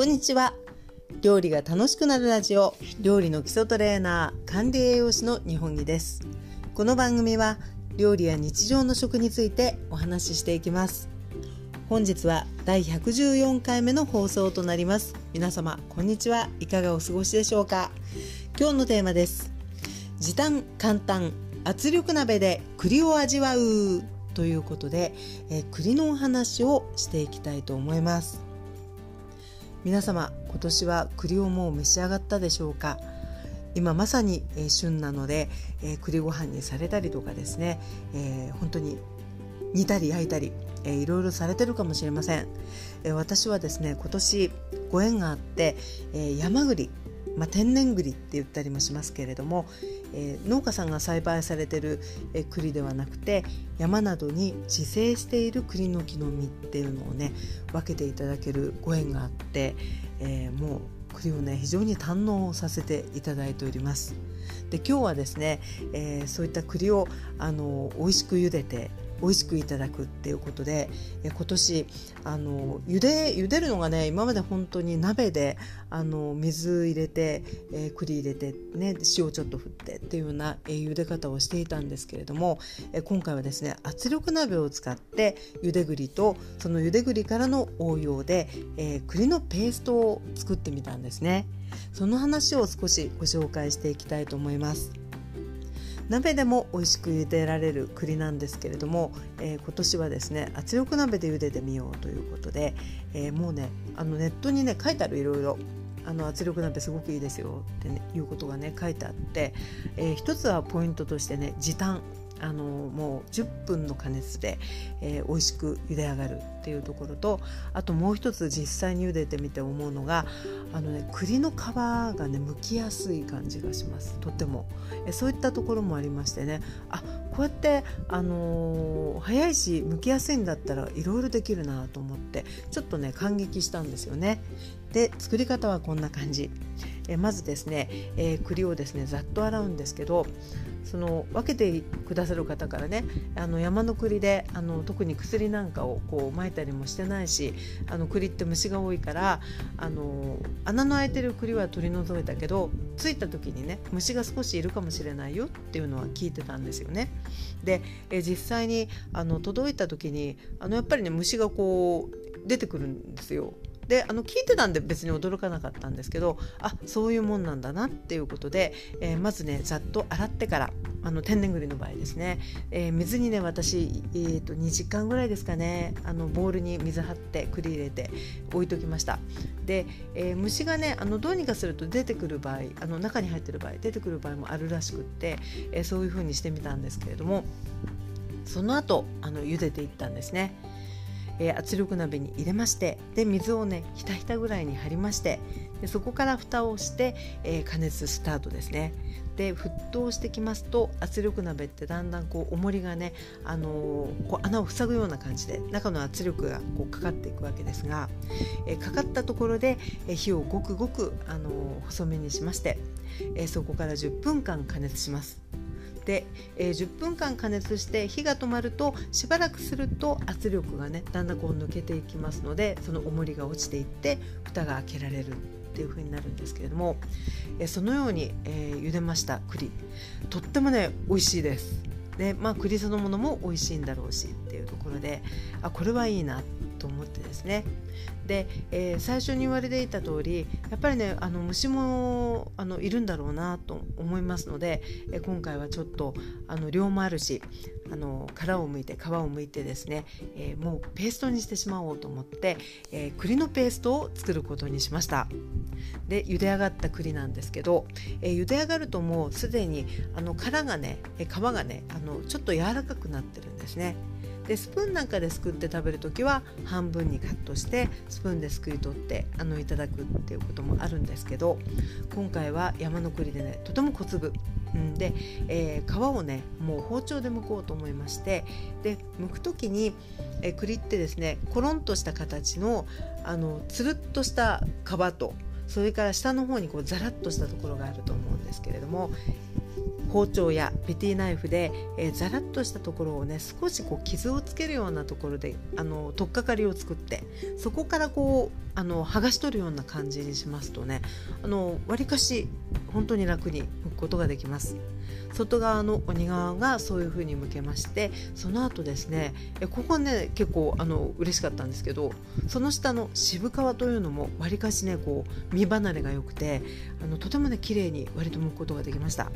こんにちは。料理が楽しくなるラジオ料理の基礎トレーナー管理栄養士の日本木です。この番組は料理や日常の食についてお話ししていきます。本日は第114回目の放送となります。皆様こんにちは。いかがお過ごしでしょうか。今日のテーマです。時短簡単圧力鍋で栗を味わう。ということで、え栗のお話をしていきたいと思います。皆様今年は栗をもう召し上がったでしょうか？今まさに、えー、旬なので、えー、栗ご飯にされたりとかですね、えー、本当に煮たり焼いたり、えー、いろいろされてるかもしれません、えー、私はですね今年ご縁があって、えー、山栗まあ、天然栗って言ったりもしますけれども、えー、農家さんが栽培されてる、え、栗ではなくて山などに自生している栗の木の実っていうのをね分けていただけるご縁があって、えー、もう栗をね非常に堪能させていただいております。で今日はですね、え、そういった栗をあの美味しく茹でて美味しくいただくっていうことで今年あの茹で茹でるのがね今まで本当に鍋であの水入れて、えー、栗入れてね塩ちょっと振ってっていうような、えー、茹で方をしていたんですけれども、えー、今回はですね圧力鍋を使って茹で栗とその茹で栗からの応用で、えー、栗のペーストを作ってみたんですねその話を少しご紹介していきたいと思います。鍋でも美味しく茹でられる栗なんですけれども、えー、今年はですね圧力鍋で茹でてみようということで、えー、もうねあのネットにね書いてあるいろいろあの圧力鍋すごくいいですよって、ね、いうことがね書いてあって、えー、一つはポイントとしてね時短。あのもう10分の加熱で、えー、美味しく茹で上がるっていうところとあともう一つ実際に茹でてみて思うのがあの、ね、栗の皮がね剥きやすい感じがしますとても、えそういったところもありましてねあこうやって、あのー、早いし剥きやすいんだったらいろいろできるなと思ってちょっとね感激したんですよね。で作り方はこんな感じ。えまずですね、えー、栗をですねざっと洗うんですけどその分けてくださる方からねあの山の栗であの特に薬なんかをこう撒いたりもしてないしあの栗って虫が多いからあの穴の開いてる栗は取り除いたけどついた時にね虫が少しいるかもしれないよっていうのは聞いてたんですよね。でえ実際にあの届いた時にあのやっぱりね虫がこう出てくるんですよ。であの聞いてたんで別に驚かなかったんですけどあそういうもんなんだなっていうことで、えー、まずねざっと洗ってからあの天然栗の場合ですね、えー、水にね私、えーと、2時間ぐらいですかねあのボウルに水張って栗入れて置いときましたで、えー、虫がねあのどうにかすると出てくる場合あの中に入ってる場合出てくる場合もあるらしくって、えそういう風にしてみたんですけれどもその後あの茹でていったんですね。えー、圧力鍋に入れましてで水をねひたひたぐらいに張りましてでそこから蓋をして、えー、加熱スタートですね。で沸騰してきますと圧力鍋ってだんだんこう重りがね、あのー、こう穴を塞ぐような感じで中の圧力がこうかかっていくわけですが、え、かかったところで、え、火をごくごく、あの細めにしまして、えそこから10分間加熱します。で、えー、10分間加熱して火が止まるとしばらくすると圧力がねだんだんこう抜けていきますのでその重りが落ちていって蓋が開けられるっていう風になるんですけれども、えー、そのように、えー、茹でました栗とってもね美味しいです。でまあ栗そのものも美味しいんだろうしっていうところであこれはいいなと思ってですね。で、えー、最初に言われていた通りやっぱりねあの虫もあのいるんだろうなと思いますので、えー、今回はちょっとあの量もあるしあの殻を剥いて皮を剥いてですね、えー、もうペーストにしてしまおうと思って、え栗のペーストを作ることにしました。で茹で上がった栗なんですけど、え茹で上がるともうすでにあの殻がね皮がねあのちょっと柔らかくなってるんですね。でスプーンなんかですくって食べる時は半分にカットしてスプーンですくい取ってあのいただくっていうこともあるんですけど今回は山の栗でねとても小粒。で、えー、皮をねもう包丁で剥こうと思いましてで剥く時に、えー、栗ってですねコロンとした形のあのつるっとした皮とそれから下の方にこうザラッとしたところがあると思うんですけれども包丁やペティナイフで、えー、ザラッとしたところをね少しこう傷をつけるようなところであの取っかかりを作ってそこからこうあの剥がし取るような感じにしますとねあの割かし本当に楽に剥くことができます。外側の鬼側がそういう風に向けましてその後ですねここはね結構あの嬉しかったんですけどその下の渋皮というのも割かしねこう身離れが良くてあのとてもね綺麗に割と剥くことができました。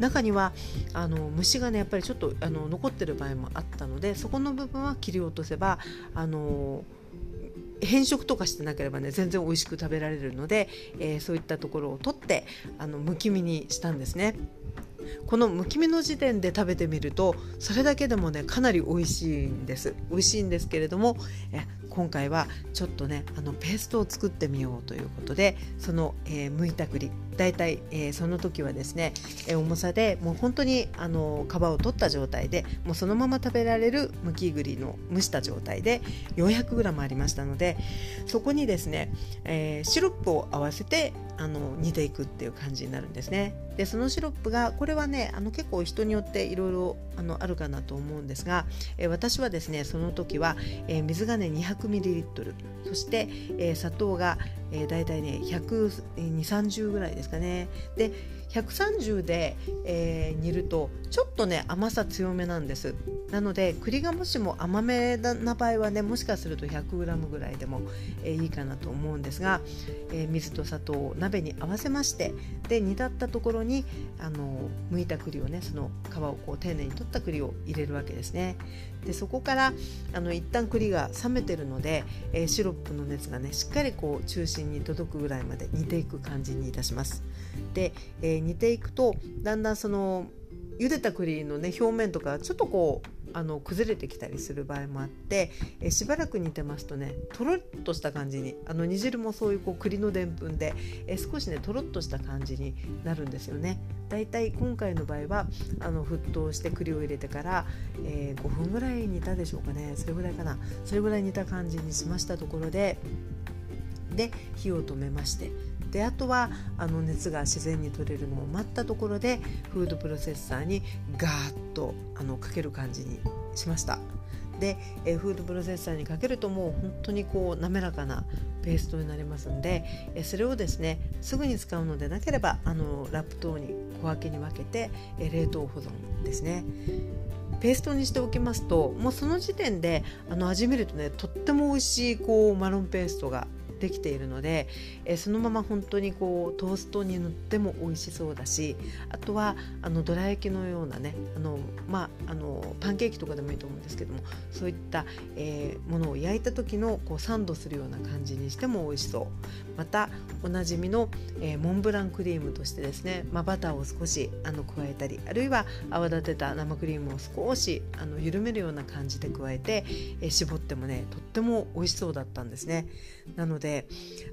中にはあの虫がねやっぱりちょっとあの残ってる場合もあったのでそこの部分は切り落とせばあの変色とかしてなければね全然美味しく食べられるので、えー、そういったところを取ってあのむき身にしたんですね。このむき身の時点で食べてみるとそれだけでもねかなり美味しいんです。美味しいんですけれどもえ今回はちょっとねあのペーストを作ってみようということでその、えー、剥いた栗だいたい、えー、その時はですね、えー、重さでもう本当にあの皮を取った状態でもうそのまま食べられるむき栗の蒸した状態で 400g ありましたのでそこにですね、え、シロップを合わせてあの煮ていくっていう感じになるんですね。でそのシロップがこれはねあの結構人によっていろいろあるかなと思うんですが、え私はですねその時は、え水がね 200ml そして、え砂糖が、えー、大体ね12030ぐらいですかね。で130で、えー、煮るとちょっとね甘さ強めなんです。なので栗がもしも甘めな場合はねもしかすると 100g ぐらいでも、えー、いいかなと思うんですが、えー、水と砂糖を鍋に合わせましてで煮立ったところにあの剥いた栗をねその皮をこう丁寧に取った栗を入れるわけですね。でそこからあの一旦栗が冷めてるので、えー、シロップの熱がねしっかりこう中心に届くぐらいまで煮ていく感じにいたします。で、えー、煮ていくとだんだんその茹でた栗のね表面とかちょっとこうあの崩れてきたりする場合もあってえしばらく煮てますとねとろっとした感じにあの煮汁もそういうこう栗のでんぷんでえ少しねとろっとした感じになるんですよね。だいたい今回の場合はあの沸騰して栗を入れてから、えー、5分ぐらい煮たでしょうかね。それぐらいかな。それぐらい煮た感じにしましたところでで火を止めまして。であとはあの熱が自然に取れるのを待ったところでフードプロセッサーにガーッとあのかける感じにしました。で、えフードプロセッサーにかけるともう本当にこう滑らかなペーストになりますんで、えそれをですねすぐに使うのでなければあのラップ等に小分けに分けて、え冷凍保存ですね。ペーストにしておきますともうその時点であの味見るとねとっても美味しいこうマロンペーストができているので、えそのまま本当にこうトーストに塗っても美味しそうだしあとはあのどら焼きのようなねあの、まあ、あのパンケーキとかでもいいと思うんですけどもそういった、えー、ものを焼いた時のこうサンドするような感じにしても美味しそう。またおなじみの、えー、モンブランクリームとしてですね、まあ、バターを少しあの加えたりあるいは泡立てた生クリームを少しあの緩めるような感じで加えて、えー、絞ってもねとっても美味しそうだったんですね。なので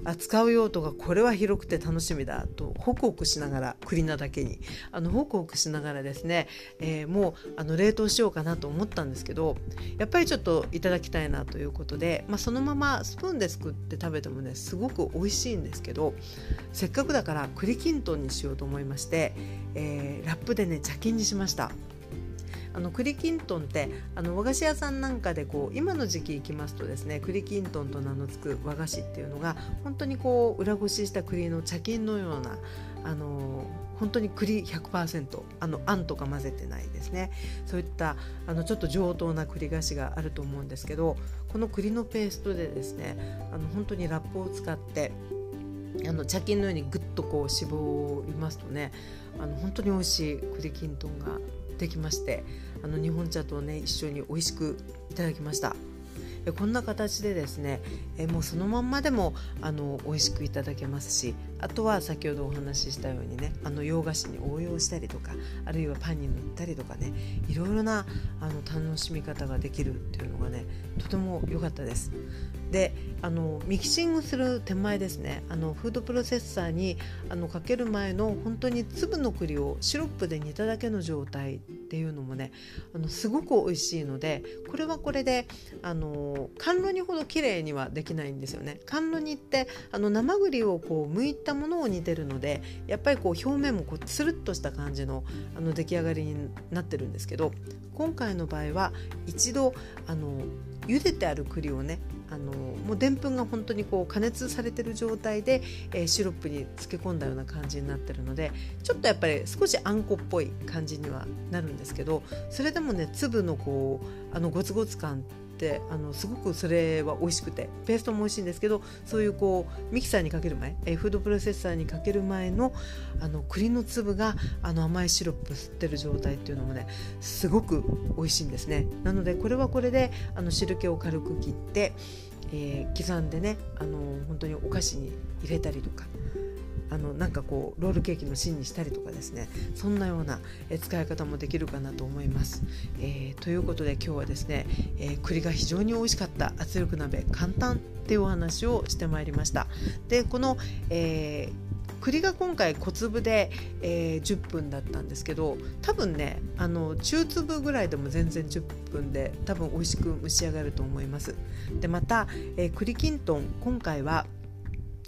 扱う用途がこれは広くて楽しみだとホクホクしながら栗なだけに。あのホクホクしながらですね、えー、もうあの冷凍しようかなと思ったんですけどやっぱりちょっといただきたいなということで、まあ、そのままスプーンで作って食べてもねすごく美味ししいんですけどせっかくだから栗きんとんにしようと思いまして、えー、ラップでね茶巾にしました。あの栗きんとんってあの和菓子屋さんなんかでこう今の時期行きますとですね栗きんとんと名の付く和菓子っていうのが本当にこう裏ごしした栗の茶巾のようなあの本当に栗100%あのあんとか混ぜてないですね。そういったあのちょっと上等な栗菓子があると思うんですけどこの栗のペーストでですねあの本当にラップを使ってあの茶巾のようにぐっとこう絞りますとねあの本当に美味しい栗きんとんができましてあの日本茶とね一緒に美味しくいただきました。こんな形でですねえもうそのまんまでもあの美味しくいただけますしあとは先ほどお話ししたようにねあの洋菓子に応用したりとかあるいはパンに塗ったりとかねいろいろなあの楽しみ方ができるっていうのがねとても良かったです。であのミキシングする手前ですねあのフードプロセッサーにあのかける前の本当に粒の栗をシロップで煮ただけの状態っていうのもねあのすごく美味しいのでこれはこれであの甘露煮ほど綺麗にはできないんですよね。甘露煮ってあの生栗をこう剥いったものを煮てるのでやっぱりこう表面もこうつるっとした感じのあの出来上がりになってるんですけど今回の場合は一度あの茹でてある栗をねあのもうでんぷんが本当にこう加熱されてる状態で、えー、シロップに漬け込んだような感じになってるのでちょっとやっぱり少しあんこっぽい感じにはなるんですけどそれでもね粒のこうあのゴツゴツ感ってあのすごくそれは美味しくてペーストも美味しいんですけどそういうこうミキサーにかける前えフードプロセッサーにかける前のあの栗の粒があの甘いシロップ吸ってる状態っていうのもねすごく美味しいんですね。なのでこれはこれであの汁気を軽く切って、えー、刻んでねあの本当にお菓子に入れたりとかあのなんかこうロールケーキの芯にしたりとかですねそんなような使い方もできるかなと思います。えー、ということで今日はですね、えー、栗が非常に美味しかった圧力鍋簡単っていうお話をしてまいりました。でこの、えー栗が今回小粒で、えー、10分だったんですけど多分ねあの中粒ぐらいでも全然10分で多分美味しく蒸し上がると思いますでまた、えー、栗きんとん今回は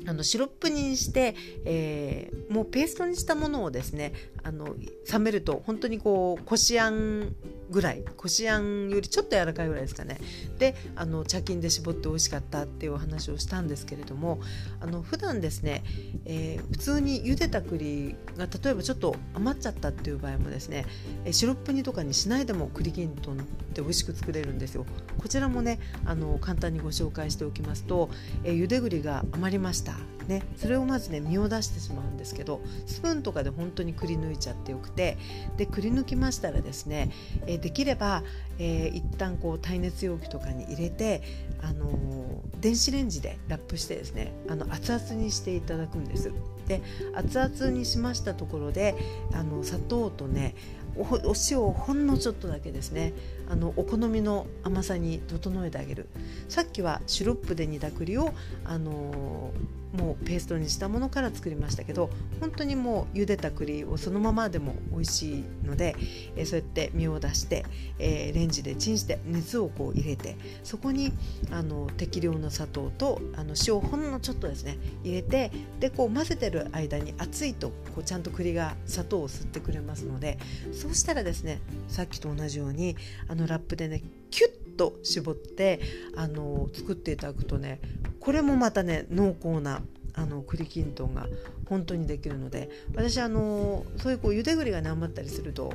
あのシロップにして、えー、もうペーストにしたものをですねあの冷めると本当にこうこしあんぐらいこしあんよりちょっと柔らかいぐらいですかね。であの茶巾で絞って美味しかったっていうお話をしたんですけれどもあの普段ですね、えー、普通に茹でた栗が例えばちょっと余っちゃったっていう場合もですねシロップ煮とかにしないでも栗きんとんって美味しく作れるんですよ。こちらもねあの簡単にご紹介しておきますと、えー、茹で栗が余りました。ね、それをまずね身を出してしまうんですけどスプーンとかで本当にくり抜いちゃってよくてでくり抜きましたらですね、え、できれば、えー、一旦こう耐熱容器とかに入れて、あのー、電子レンジでラップしてですねあの熱々にしていただくんです。で熱々にしましたところであの砂糖とねお塩をほんのちょっとだけですねあのお好みの甘さに整えてあげるさっきはシロップで煮た栗を、あのもうペーストにしたものから作りましたけど本当にもう茹でた栗をそのままでも美味しいので、えー、そうやって身を出して、えー、レンジでチンして熱をこう入れてそこにあの適量の砂糖とあの塩をほんのちょっとですね入れてでこう混ぜてる間に熱いとこうちゃんと栗が砂糖を吸ってくれますのでそうしたらですねさっきと同じようにあのラップでねキュッと絞ってあの作っていただくとねこれもまたね濃厚なあの栗きんとんが本当にできるので私あのそういうこう茹で栗がね余ったりすると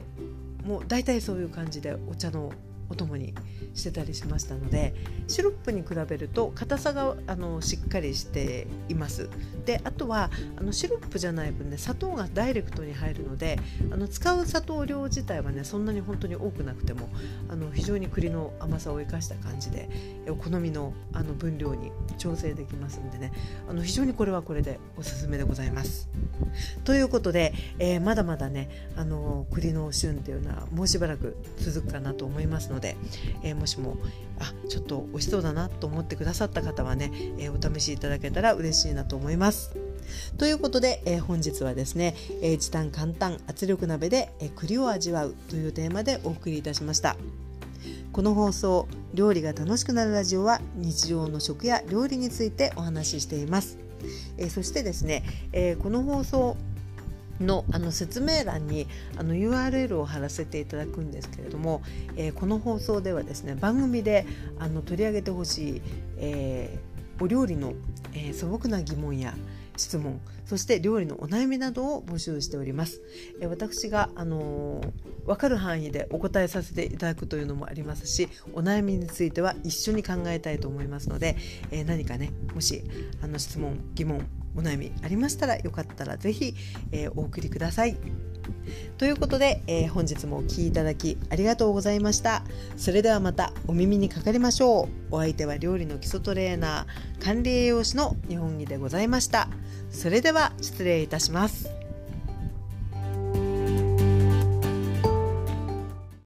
もう大体そういう感じでお茶のお供にしてたりしましたのでシロップに比べると硬さがあのしっかりしていますであとはあのシロップじゃない分ね砂糖がダイレクトに入るのであの使う砂糖量自体はねそんなに本当に多くなくてもあの非常に栗の甘さを生かした感じでお好みのあの分量に調整できますんでねあの非常にこれはこれでおすすめでございます。ということで、えー、まだまだねあの栗の旬っていうのはもうしばらく続くかなと思いますので、のでえー、もしもあちょっと美味しそうだなと思ってくださった方はね、えー、お試しいただけたら嬉しいなと思います。ということで、えー、本日はですね、えー、時短簡単圧力鍋で、えー、栗を味わうというテーマでお送りいたしました。この放送「料理が楽しくなるラジオ」は日常の食や料理についてお話ししています。え、そしてですね、え、この放送のあの説明欄にあの URL を貼らせていただくんですけれども、えー、この放送ではですね番組であの取り上げてほしい、えー、お料理の、えー、素朴な疑問や質問そして料理のお悩みなどを募集しております。え私が、あの、分かる範囲でお答えさせていただくというのもありますしお悩みについては一緒に考えたいと思いますので、えー、何かねもしあの質問疑問お悩みありましたらよかったら是非、えー、お送りください。ということで、えー、本日もお聴きいただきありがとうございました。それではまたお耳にかかりましょう。お相手は料理の基礎トレーナー管理栄養士の日本木でございました。それでは失礼いたします。